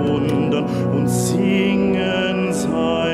Wundern und singen seinen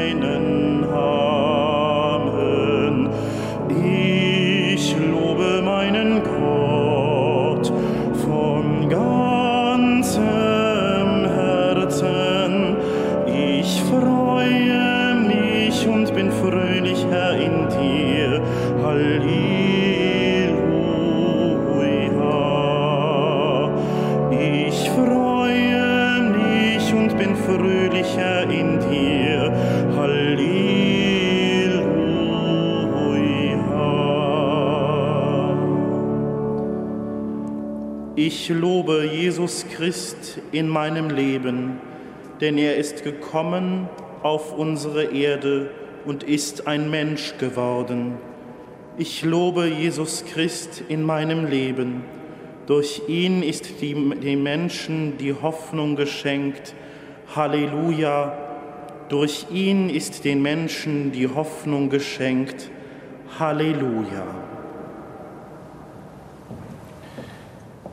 Ich lobe Jesus Christ in meinem Leben, denn er ist gekommen auf unsere Erde und ist ein Mensch geworden. Ich lobe Jesus Christ in meinem Leben. Durch ihn ist die, den Menschen die Hoffnung geschenkt. Halleluja. Durch ihn ist den Menschen die Hoffnung geschenkt. Halleluja.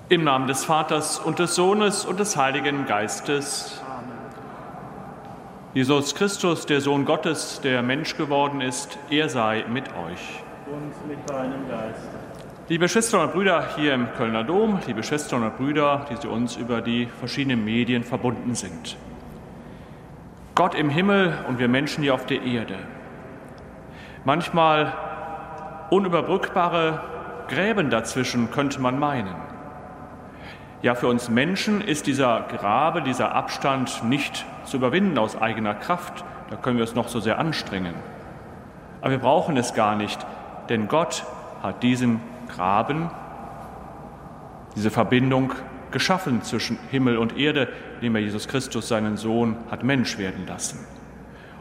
Im Namen des Vaters und des Sohnes und des Heiligen Geistes. Jesus Christus, der Sohn Gottes, der Mensch geworden ist, er sei mit euch. Und mit deinem Geist. Liebe Schwestern und Brüder hier im Kölner Dom, liebe Schwestern und Brüder, die zu uns über die verschiedenen Medien verbunden sind. Gott im Himmel und wir Menschen hier auf der Erde. Manchmal unüberbrückbare Gräben dazwischen, könnte man meinen. Ja, für uns Menschen ist dieser Grabe, dieser Abstand nicht zu überwinden aus eigener Kraft. Da können wir es noch so sehr anstrengen. Aber wir brauchen es gar nicht, denn Gott hat diesen Graben, diese Verbindung geschaffen zwischen Himmel und Erde, indem er Jesus Christus, seinen Sohn, hat Mensch werden lassen.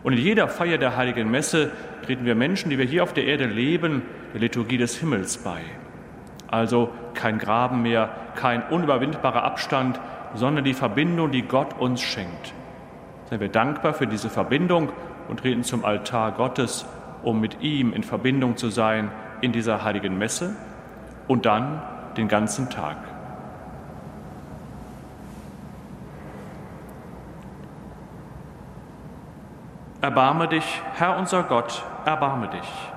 Und in jeder Feier der heiligen Messe treten wir Menschen, die wir hier auf der Erde leben, der Liturgie des Himmels bei. Also kein Graben mehr, kein unüberwindbarer Abstand, sondern die Verbindung, die Gott uns schenkt. Seien wir dankbar für diese Verbindung und treten zum Altar Gottes, um mit ihm in Verbindung zu sein in dieser heiligen Messe und dann den ganzen Tag. Erbarme dich, Herr unser Gott, erbarme dich.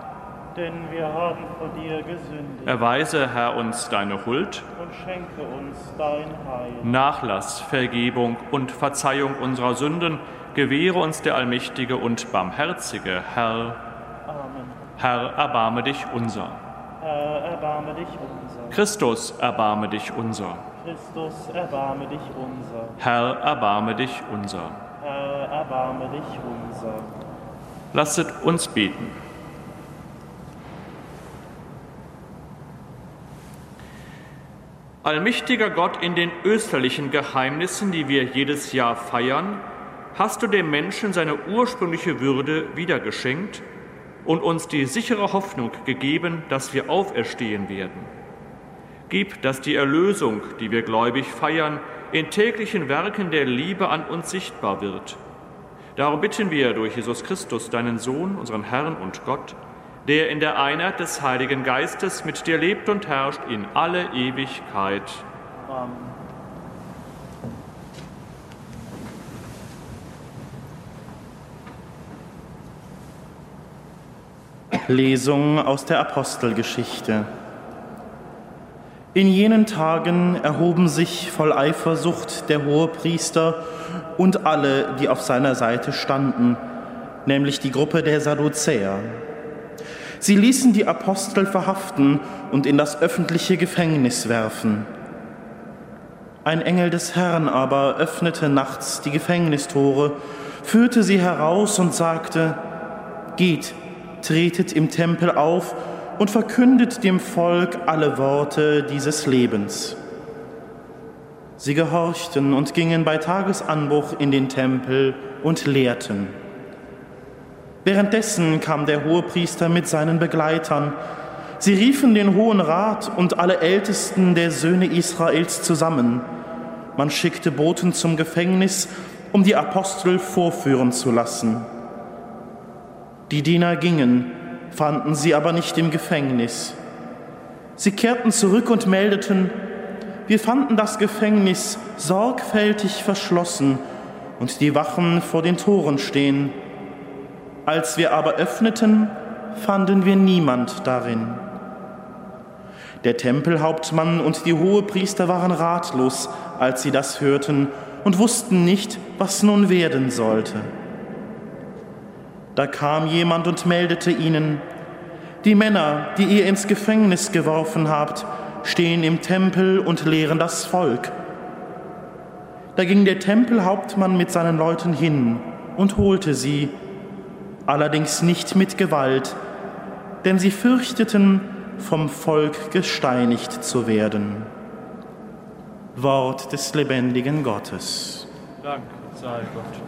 Denn wir haben vor dir gesündigt Erweise, Herr, uns deine Huld, und schenke uns dein Heil. Nachlass, Vergebung und Verzeihung unserer Sünden, gewähre uns der allmächtige und barmherzige Herr. Amen. Herr, erbarme dich unser. Herr, erbarme dich unser. Christus, erbarme dich unser. Christus, erbarme dich unser. Herr, erbarme dich unser. Herr, erbarme dich unser. Lasset uns beten. Allmächtiger Gott, in den österlichen Geheimnissen, die wir jedes Jahr feiern, hast du dem Menschen seine ursprüngliche Würde wiedergeschenkt und uns die sichere Hoffnung gegeben, dass wir auferstehen werden. Gib, dass die Erlösung, die wir gläubig feiern, in täglichen Werken der Liebe an uns sichtbar wird. Darum bitten wir durch Jesus Christus, deinen Sohn, unseren Herrn und Gott, der in der Einheit des Heiligen Geistes mit dir lebt und herrscht in alle Ewigkeit. Amen. Lesung aus der Apostelgeschichte. In jenen Tagen erhoben sich voll Eifersucht der Hohepriester und alle, die auf seiner Seite standen, nämlich die Gruppe der Sadduzäer. Sie ließen die Apostel verhaften und in das öffentliche Gefängnis werfen. Ein Engel des Herrn aber öffnete nachts die Gefängnistore, führte sie heraus und sagte, Geht, tretet im Tempel auf und verkündet dem Volk alle Worte dieses Lebens. Sie gehorchten und gingen bei Tagesanbruch in den Tempel und lehrten. Währenddessen kam der Hohepriester mit seinen Begleitern. Sie riefen den Hohen Rat und alle Ältesten der Söhne Israels zusammen. Man schickte Boten zum Gefängnis, um die Apostel vorführen zu lassen. Die Diener gingen, fanden sie aber nicht im Gefängnis. Sie kehrten zurück und meldeten, wir fanden das Gefängnis sorgfältig verschlossen und die Wachen vor den Toren stehen. Als wir aber öffneten, fanden wir niemand darin. Der Tempelhauptmann und die Hohepriester waren ratlos, als sie das hörten und wussten nicht, was nun werden sollte. Da kam jemand und meldete ihnen, die Männer, die ihr ins Gefängnis geworfen habt, stehen im Tempel und lehren das Volk. Da ging der Tempelhauptmann mit seinen Leuten hin und holte sie, allerdings nicht mit Gewalt, denn sie fürchteten, vom Volk gesteinigt zu werden. Wort des lebendigen Gottes. Dank sei Gott.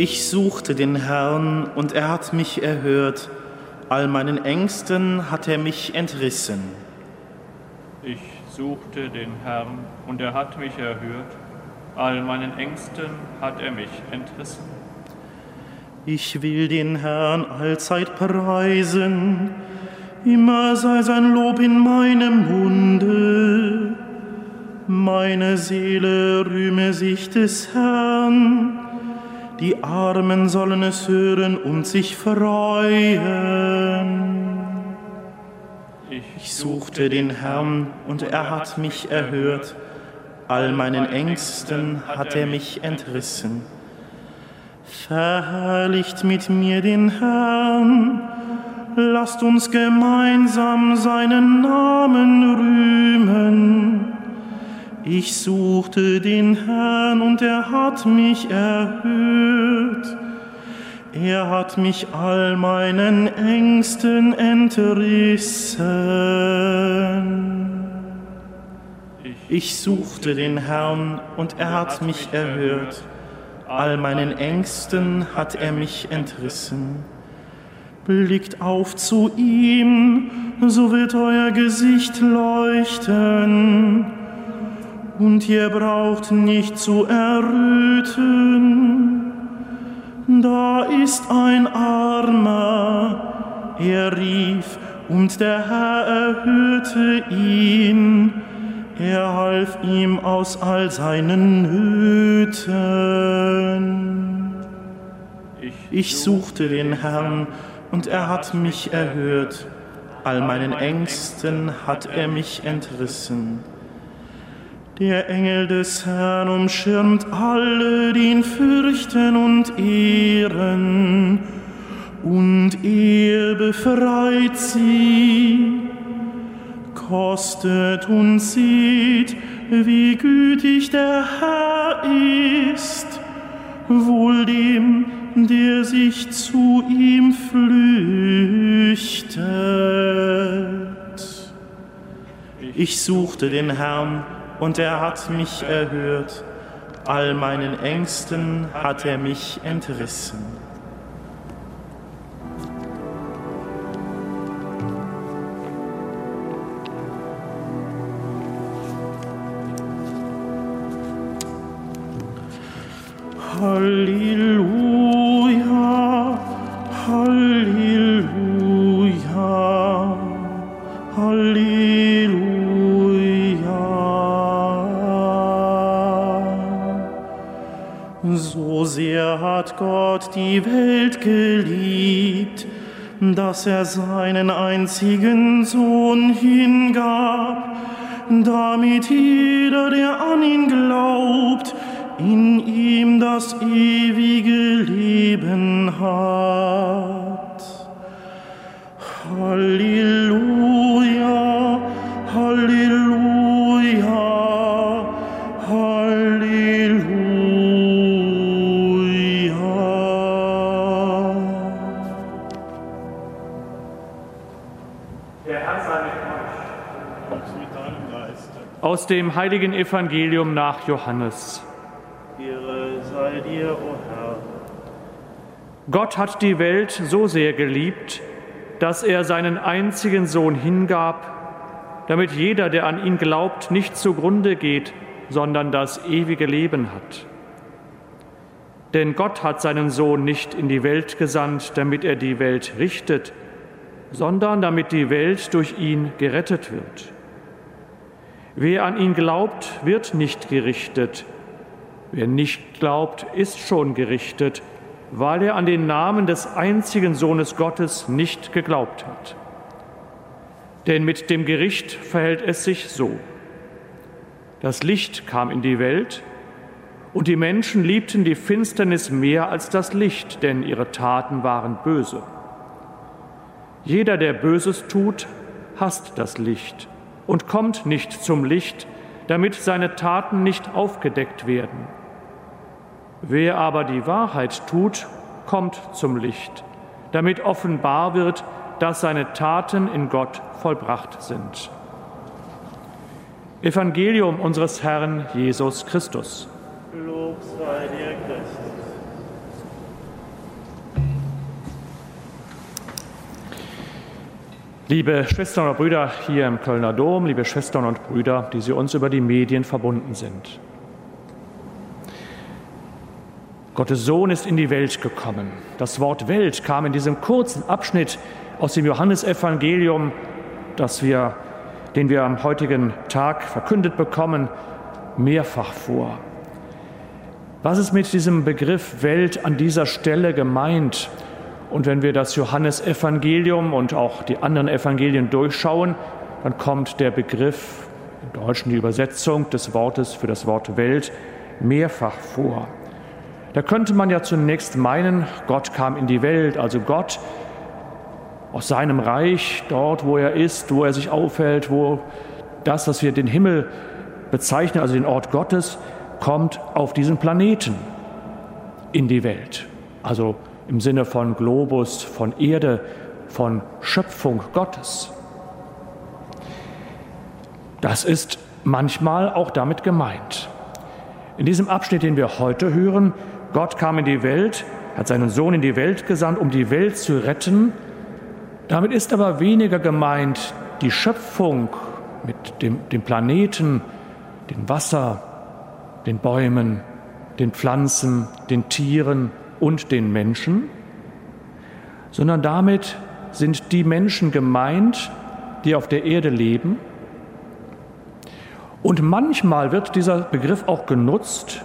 Ich suchte den Herrn und er hat mich erhört, all meinen Ängsten hat er mich entrissen. Ich suchte den Herrn und er hat mich erhört, all meinen Ängsten hat er mich entrissen. Ich will den Herrn allzeit preisen, immer sei sein Lob in meinem Munde. Meine Seele rühme sich des Herrn die Armen sollen es hören und sich freuen. Ich suchte den Herrn und er hat mich erhört. All meinen Ängsten hat er mich entrissen. Verherrlicht mit mir den Herrn, lasst uns gemeinsam seinen Namen rühmen. Ich suchte den Herrn und er hat mich erhört. Er hat mich all meinen Ängsten entrissen. Ich suchte den Herrn und er hat mich erhört. All meinen Ängsten hat er mich entrissen. Blickt auf zu ihm, so wird euer Gesicht leuchten und ihr braucht nicht zu erröten. Da ist ein Armer, er rief, und der Herr erhörte ihn. Er half ihm aus all seinen Nöten. Ich suchte den Herrn, und er hat mich erhört. All meinen Ängsten hat er mich entrissen. Der Engel des Herrn umschirmt alle, die ihn fürchten und ehren, und er befreit sie. Kostet und sieht, wie gütig der Herr ist, wohl dem, der sich zu ihm flüchtet. Ich suchte den Herrn, und er hat mich erhört. All meinen Ängsten hat er mich entrissen. Die Welt geliebt, dass er seinen einzigen Sohn hingab, damit jeder, der an ihn glaubt, in ihm das ewige Leben hat. Halleluja, Aus dem heiligen Evangelium nach Johannes. sei dir, o Herr. Gott hat die Welt so sehr geliebt, dass er seinen einzigen Sohn hingab, damit jeder, der an ihn glaubt, nicht zugrunde geht, sondern das ewige Leben hat. Denn Gott hat seinen Sohn nicht in die Welt gesandt, damit er die Welt richtet, sondern damit die Welt durch ihn gerettet wird. Wer an ihn glaubt, wird nicht gerichtet. Wer nicht glaubt, ist schon gerichtet, weil er an den Namen des einzigen Sohnes Gottes nicht geglaubt hat. Denn mit dem Gericht verhält es sich so. Das Licht kam in die Welt, und die Menschen liebten die Finsternis mehr als das Licht, denn ihre Taten waren böse. Jeder, der Böses tut, hasst das Licht und kommt nicht zum Licht, damit seine Taten nicht aufgedeckt werden. Wer aber die Wahrheit tut, kommt zum Licht, damit offenbar wird, dass seine Taten in Gott vollbracht sind. Evangelium unseres Herrn Jesus Christus. Lob sei dir, Liebe Schwestern und Brüder hier im Kölner Dom, liebe Schwestern und Brüder, die Sie uns über die Medien verbunden sind. Gottes Sohn ist in die Welt gekommen. Das Wort Welt kam in diesem kurzen Abschnitt aus dem Johannesevangelium, das wir, den wir am heutigen Tag verkündet bekommen, mehrfach vor. Was ist mit diesem Begriff Welt an dieser Stelle gemeint? Und wenn wir das Johannesevangelium und auch die anderen Evangelien durchschauen, dann kommt der Begriff, im Deutschen die Übersetzung des Wortes für das Wort Welt, mehrfach vor. Da könnte man ja zunächst meinen, Gott kam in die Welt, also Gott aus seinem Reich, dort, wo er ist, wo er sich aufhält, wo das, was wir den Himmel bezeichnen, also den Ort Gottes, kommt auf diesen Planeten in die Welt. Also im Sinne von Globus, von Erde, von Schöpfung Gottes. Das ist manchmal auch damit gemeint. In diesem Abschnitt, den wir heute hören, Gott kam in die Welt, hat seinen Sohn in die Welt gesandt, um die Welt zu retten. Damit ist aber weniger gemeint die Schöpfung mit dem, dem Planeten, dem Wasser, den Bäumen, den Pflanzen, den Tieren, und den Menschen, sondern damit sind die Menschen gemeint, die auf der Erde leben. Und manchmal wird dieser Begriff auch genutzt,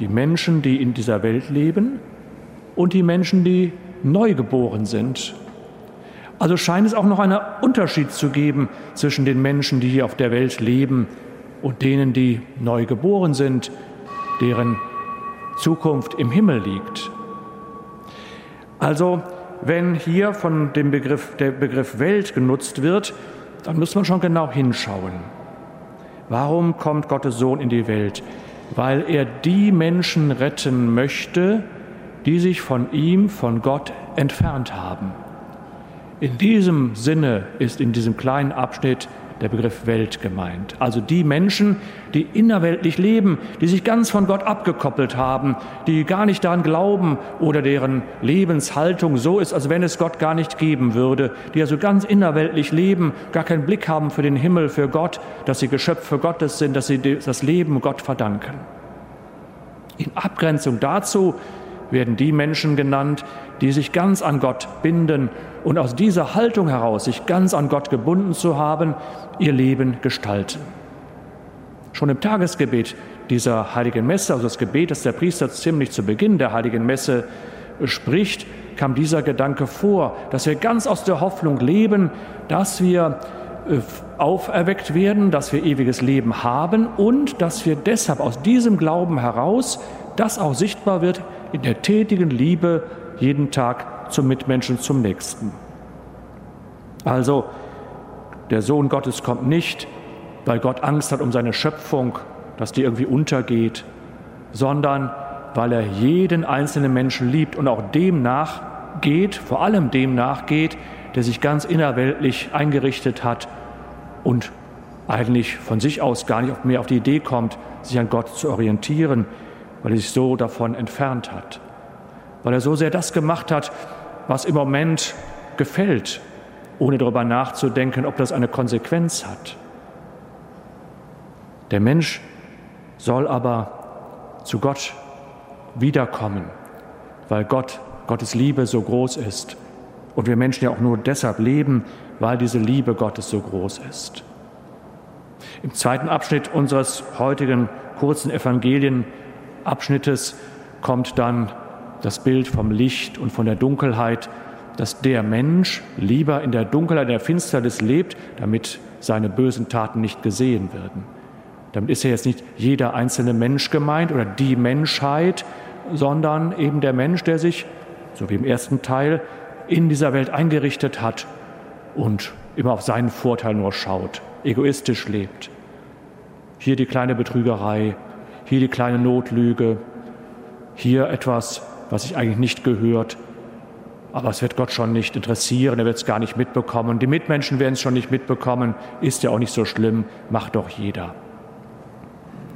die Menschen, die in dieser Welt leben und die Menschen, die neugeboren sind. Also scheint es auch noch einen Unterschied zu geben zwischen den Menschen, die hier auf der Welt leben und denen, die neugeboren sind, deren Zukunft im Himmel liegt. Also wenn hier von dem Begriff, der Begriff Welt genutzt wird, dann muss man schon genau hinschauen. Warum kommt Gottes Sohn in die Welt? Weil er die Menschen retten möchte, die sich von ihm, von Gott entfernt haben. In diesem Sinne ist in diesem kleinen Abschnitt der Begriff Welt gemeint. Also die Menschen, die innerweltlich leben, die sich ganz von Gott abgekoppelt haben, die gar nicht daran glauben oder deren Lebenshaltung so ist, als wenn es Gott gar nicht geben würde, die also ganz innerweltlich leben, gar keinen Blick haben für den Himmel, für Gott, dass sie Geschöpfe Gottes sind, dass sie das Leben Gott verdanken. In Abgrenzung dazu werden die Menschen genannt, die sich ganz an Gott binden und aus dieser Haltung heraus, sich ganz an Gott gebunden zu haben, ihr Leben gestalten. Schon im Tagesgebet dieser heiligen Messe, also das Gebet, das der Priester ziemlich zu Beginn der heiligen Messe spricht, kam dieser Gedanke vor, dass wir ganz aus der Hoffnung leben, dass wir äh, auferweckt werden, dass wir ewiges Leben haben und dass wir deshalb aus diesem Glauben heraus das auch sichtbar wird in der tätigen Liebe jeden Tag zum Mitmenschen, zum Nächsten. Also, der Sohn Gottes kommt nicht, weil Gott Angst hat um seine Schöpfung, dass die irgendwie untergeht, sondern weil er jeden einzelnen Menschen liebt und auch dem nachgeht, vor allem dem nachgeht, der sich ganz innerweltlich eingerichtet hat und eigentlich von sich aus gar nicht mehr auf die Idee kommt, sich an Gott zu orientieren, weil er sich so davon entfernt hat, weil er so sehr das gemacht hat, was im Moment gefällt, ohne darüber nachzudenken, ob das eine Konsequenz hat. Der Mensch soll aber zu Gott wiederkommen, weil Gott, Gottes Liebe so groß ist und wir Menschen ja auch nur deshalb leben, weil diese Liebe Gottes so groß ist. Im zweiten Abschnitt unseres heutigen kurzen Evangelienabschnittes kommt dann das Bild vom Licht und von der Dunkelheit, dass der Mensch lieber in der Dunkelheit, der Finsternis lebt, damit seine bösen Taten nicht gesehen werden. Damit ist ja jetzt nicht jeder einzelne Mensch gemeint oder die Menschheit, sondern eben der Mensch, der sich, so wie im ersten Teil, in dieser Welt eingerichtet hat und immer auf seinen Vorteil nur schaut, egoistisch lebt. Hier die kleine Betrügerei, hier die kleine Notlüge, hier etwas, was sich eigentlich nicht gehört, aber es wird Gott schon nicht interessieren, er wird es gar nicht mitbekommen. Die Mitmenschen werden es schon nicht mitbekommen, ist ja auch nicht so schlimm, macht doch jeder.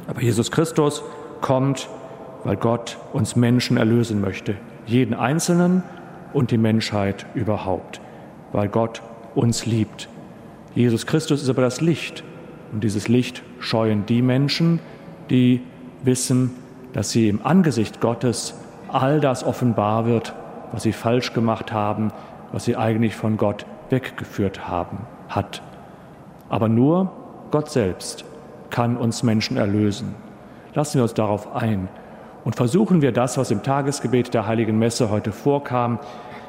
Aber Jesus Christus kommt, weil Gott uns Menschen erlösen möchte, jeden Einzelnen und die Menschheit überhaupt, weil Gott uns liebt. Jesus Christus ist aber das Licht und dieses Licht scheuen die Menschen, die wissen, dass sie im Angesicht Gottes all das offenbar wird, was sie falsch gemacht haben, was sie eigentlich von Gott weggeführt haben, hat. Aber nur Gott selbst kann uns Menschen erlösen. Lassen wir uns darauf ein und versuchen wir das, was im Tagesgebet der Heiligen Messe heute vorkam,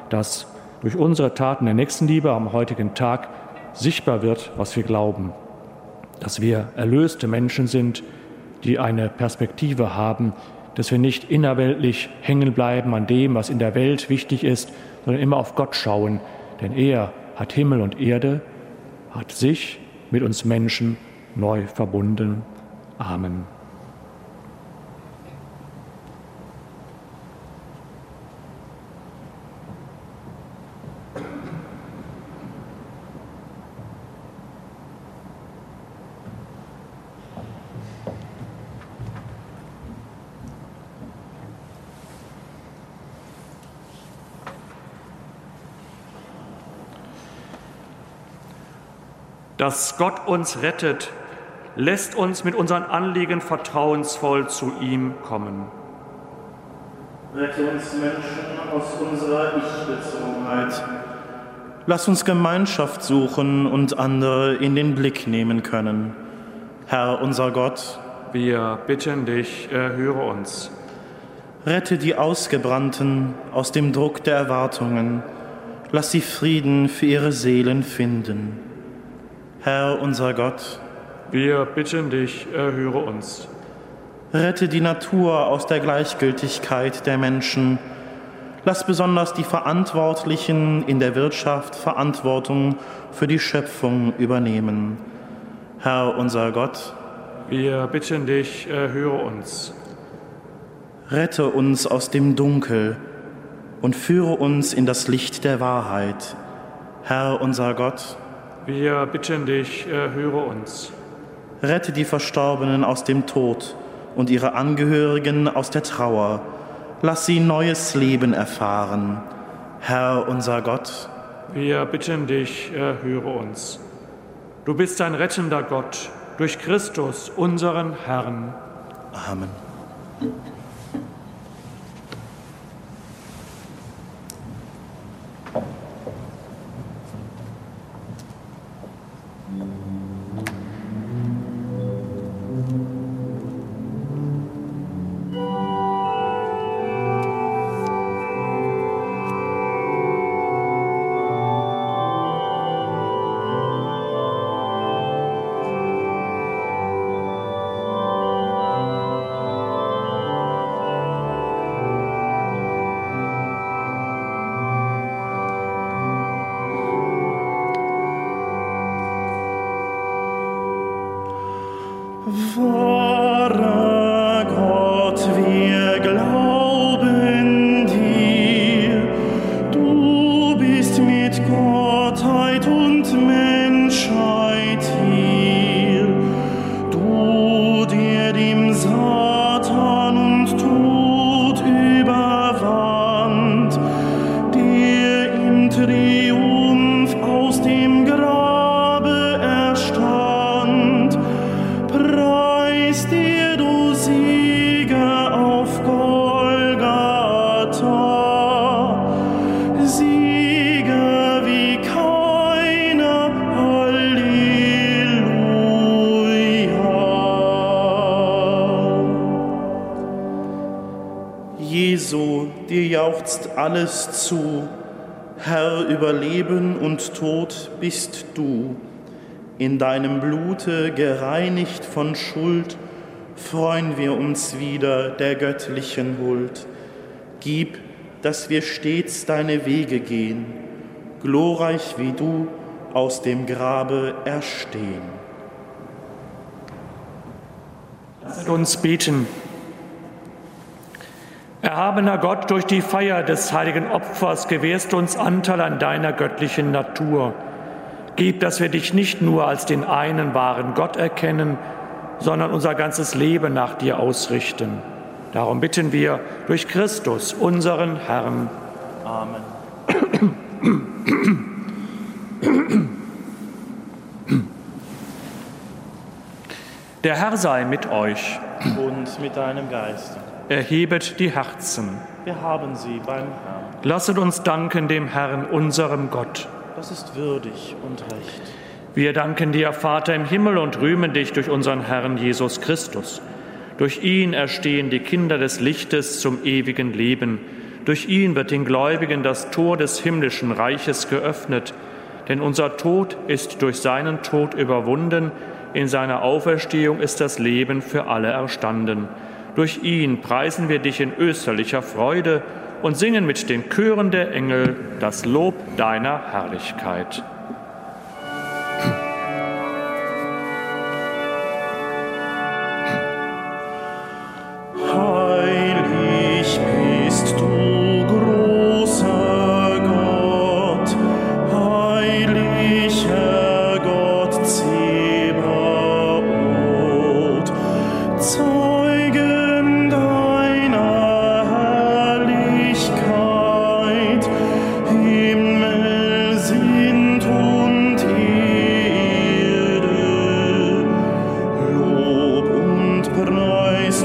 dass durch unsere Taten der Nächstenliebe am heutigen Tag sichtbar wird, was wir glauben, dass wir erlöste Menschen sind, die eine Perspektive haben, dass wir nicht innerweltlich hängen bleiben an dem, was in der Welt wichtig ist, sondern immer auf Gott schauen, denn er hat Himmel und Erde, hat sich mit uns Menschen neu verbunden. Amen. Dass Gott uns rettet, lässt uns mit unseren Anliegen vertrauensvoll zu ihm kommen. Rette uns Menschen aus unserer Ich-Bezogenheit. Lass uns Gemeinschaft suchen und andere in den Blick nehmen können. Herr unser Gott, wir bitten dich, erhöre uns. Rette die Ausgebrannten aus dem Druck der Erwartungen. Lass sie Frieden für ihre Seelen finden. Herr unser Gott, wir bitten dich, erhöre uns. Rette die Natur aus der Gleichgültigkeit der Menschen. Lass besonders die Verantwortlichen in der Wirtschaft Verantwortung für die Schöpfung übernehmen. Herr unser Gott, wir bitten dich, erhöre uns. Rette uns aus dem Dunkel und führe uns in das Licht der Wahrheit. Herr unser Gott, wir bitten dich, erhöre uns. Rette die Verstorbenen aus dem Tod und ihre Angehörigen aus der Trauer. Lass sie neues Leben erfahren. Herr unser Gott, wir bitten dich, erhöre uns. Du bist ein rettender Gott durch Christus, unseren Herrn. Amen. Alles zu. Herr über Leben und Tod bist du. In deinem Blute gereinigt von Schuld, freuen wir uns wieder der göttlichen Huld. Gib, dass wir stets deine Wege gehen, glorreich wie du aus dem Grabe erstehen. Lasst uns beten. Erhabener Gott, durch die Feier des heiligen Opfers gewährst du uns Anteil an deiner göttlichen Natur. Gib, dass wir dich nicht nur als den einen wahren Gott erkennen, sondern unser ganzes Leben nach dir ausrichten. Darum bitten wir durch Christus, unseren Herrn. Amen. Der Herr sei mit euch. Und mit deinem Geist. Erhebet die Herzen. Wir haben sie beim Herrn. Lasset uns danken dem Herrn, unserem Gott. Das ist würdig und recht. Wir danken dir, Vater im Himmel, und rühmen dich durch unseren Herrn Jesus Christus. Durch ihn erstehen die Kinder des Lichtes zum ewigen Leben. Durch ihn wird den Gläubigen das Tor des himmlischen Reiches geöffnet. Denn unser Tod ist durch seinen Tod überwunden, in seiner Auferstehung ist das Leben für alle erstanden. Durch ihn preisen wir dich in österlicher Freude und singen mit den Chören der Engel das Lob deiner Herrlichkeit. Und Preis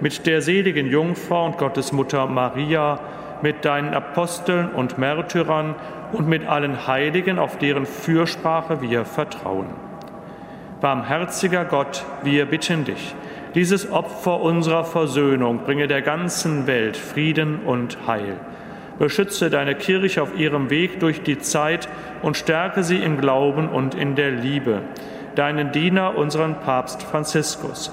mit der seligen Jungfrau und Gottesmutter Maria, mit deinen Aposteln und Märtyrern und mit allen Heiligen, auf deren Fürsprache wir vertrauen. Barmherziger Gott, wir bitten dich, dieses Opfer unserer Versöhnung bringe der ganzen Welt Frieden und Heil. Beschütze deine Kirche auf ihrem Weg durch die Zeit und stärke sie im Glauben und in der Liebe. Deinen Diener, unseren Papst Franziskus,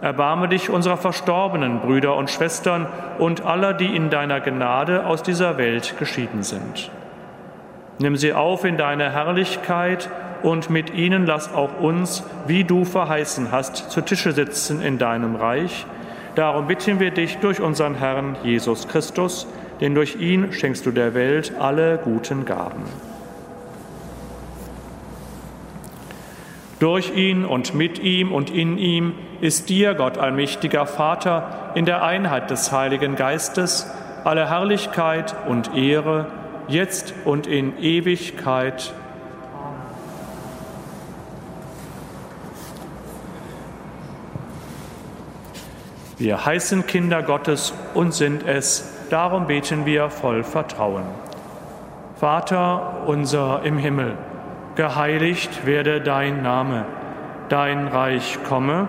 Erbarme dich unserer verstorbenen Brüder und Schwestern und aller, die in deiner Gnade aus dieser Welt geschieden sind. Nimm sie auf in deine Herrlichkeit und mit ihnen lass auch uns, wie du verheißen hast, zu Tische sitzen in deinem Reich. Darum bitten wir dich durch unseren Herrn Jesus Christus, denn durch ihn schenkst du der Welt alle guten Gaben. Durch ihn und mit ihm und in ihm ist dir, Gott allmächtiger Vater, in der Einheit des Heiligen Geistes alle Herrlichkeit und Ehre, jetzt und in Ewigkeit. Wir heißen Kinder Gottes und sind es Darum beten wir voll Vertrauen. Vater unser im Himmel, geheiligt werde dein Name, dein Reich komme,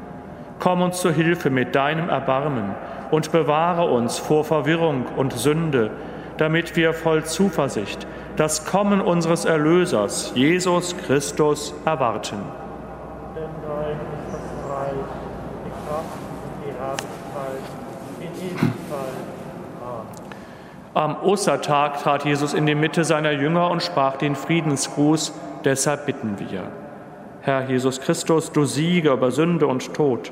Komm uns zu Hilfe mit deinem Erbarmen und bewahre uns vor Verwirrung und Sünde, damit wir voll Zuversicht das Kommen unseres Erlösers, Jesus Christus, erwarten. Denn dein ist das Reich, die Kraft die Herrlichkeit in Ewigkeit. Am Ostertag trat Jesus in die Mitte seiner Jünger und sprach den Friedensgruß. Deshalb bitten wir. Herr Jesus Christus, du Sieger über Sünde und Tod,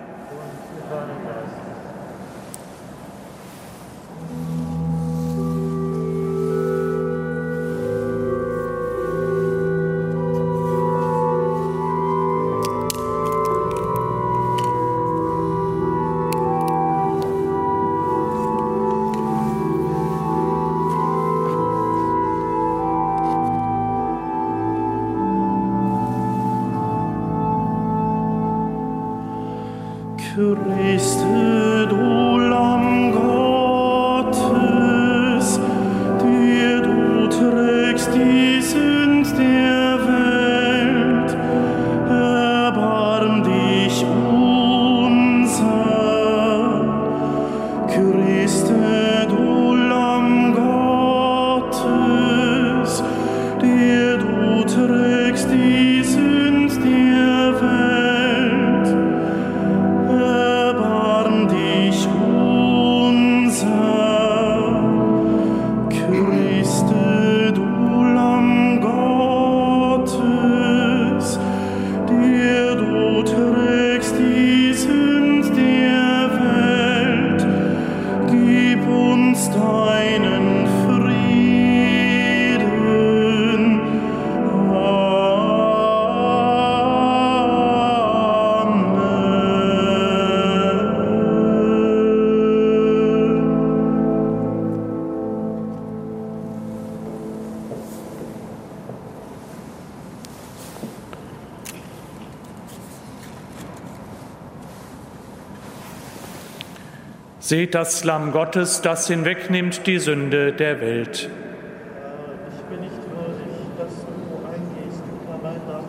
Seht das Lamm Gottes, das hinwegnimmt die Sünde der Welt. Ich bin nicht würdig, dass du eingehst unter mein Dach,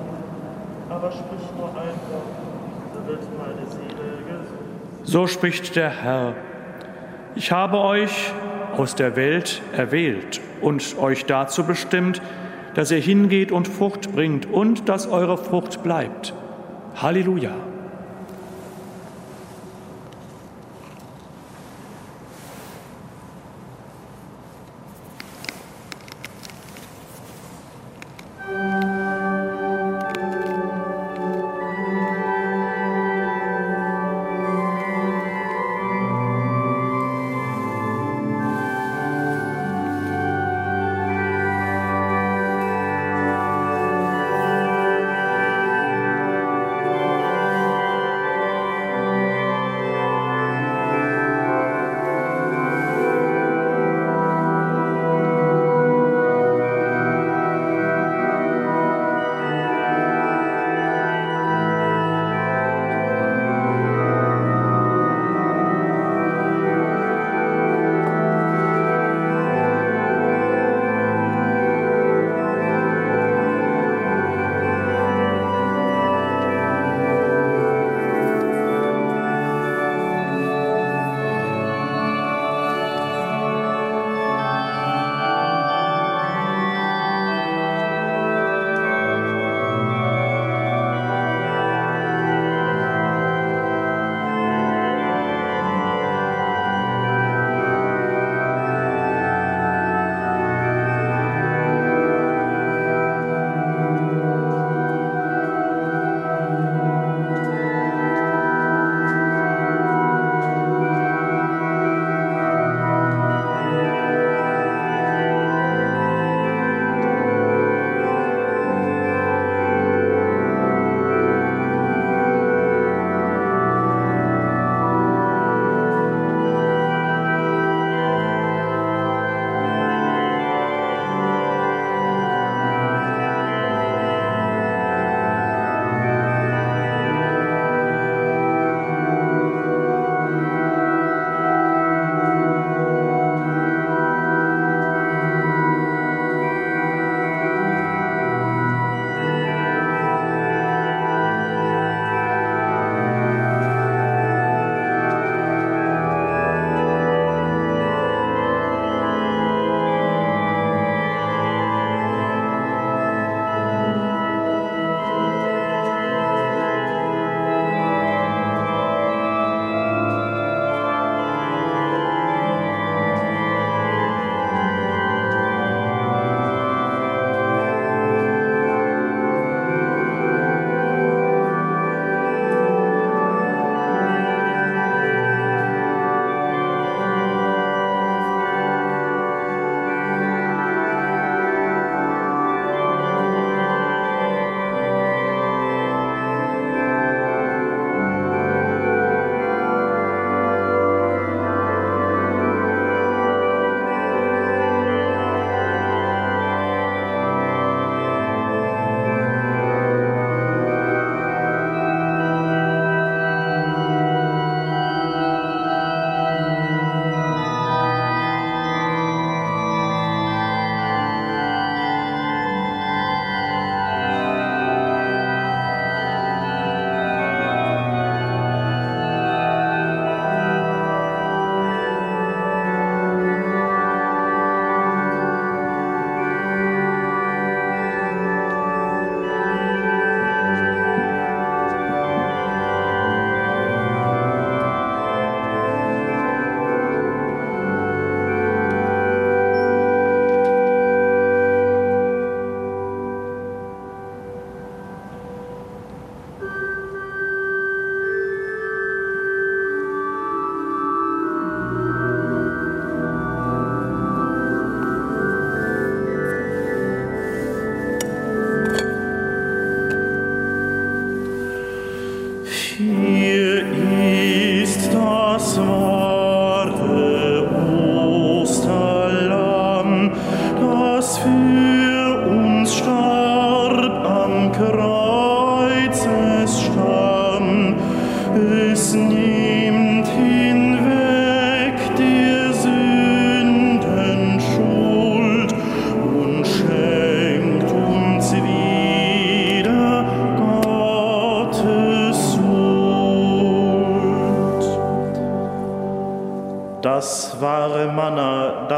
aber sprich nur ein Wort, so wird meine Seele gesund. So spricht der Herr. Ich habe euch aus der Welt erwählt und euch dazu bestimmt, dass ihr hingeht und Frucht bringt und dass eure Frucht bleibt. Halleluja.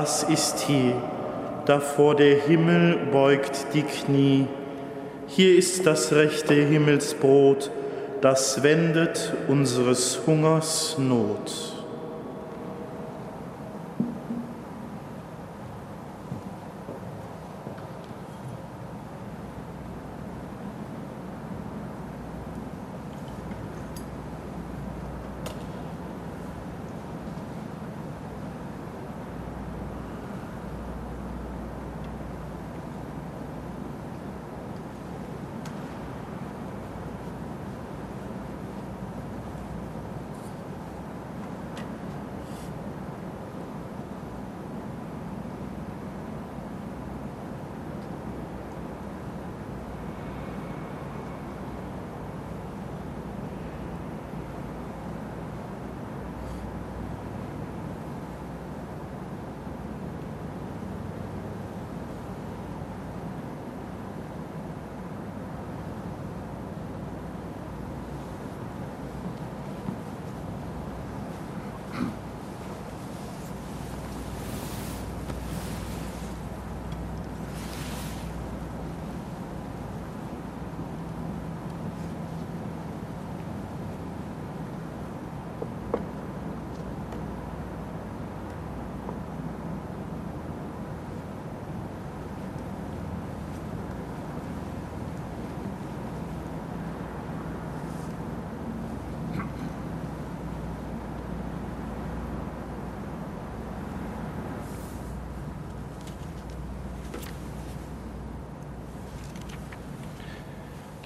Das ist hier, davor der Himmel beugt die Knie. Hier ist das rechte Himmelsbrot, das wendet unseres Hungers Not.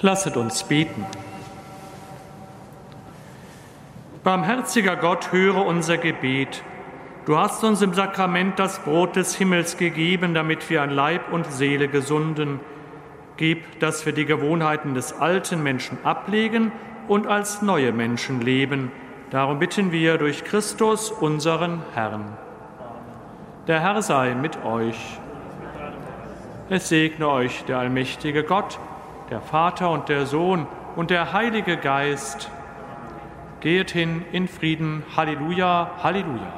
Lasset uns beten. Barmherziger Gott, höre unser Gebet. Du hast uns im Sakrament das Brot des Himmels gegeben, damit wir an Leib und Seele gesunden. Gib, dass wir die Gewohnheiten des alten Menschen ablegen und als neue Menschen leben. Darum bitten wir durch Christus, unseren Herrn. Der Herr sei mit euch. Es segne euch der allmächtige Gott, der Vater und der Sohn und der Heilige Geist. Geht hin in Frieden. Halleluja, Halleluja.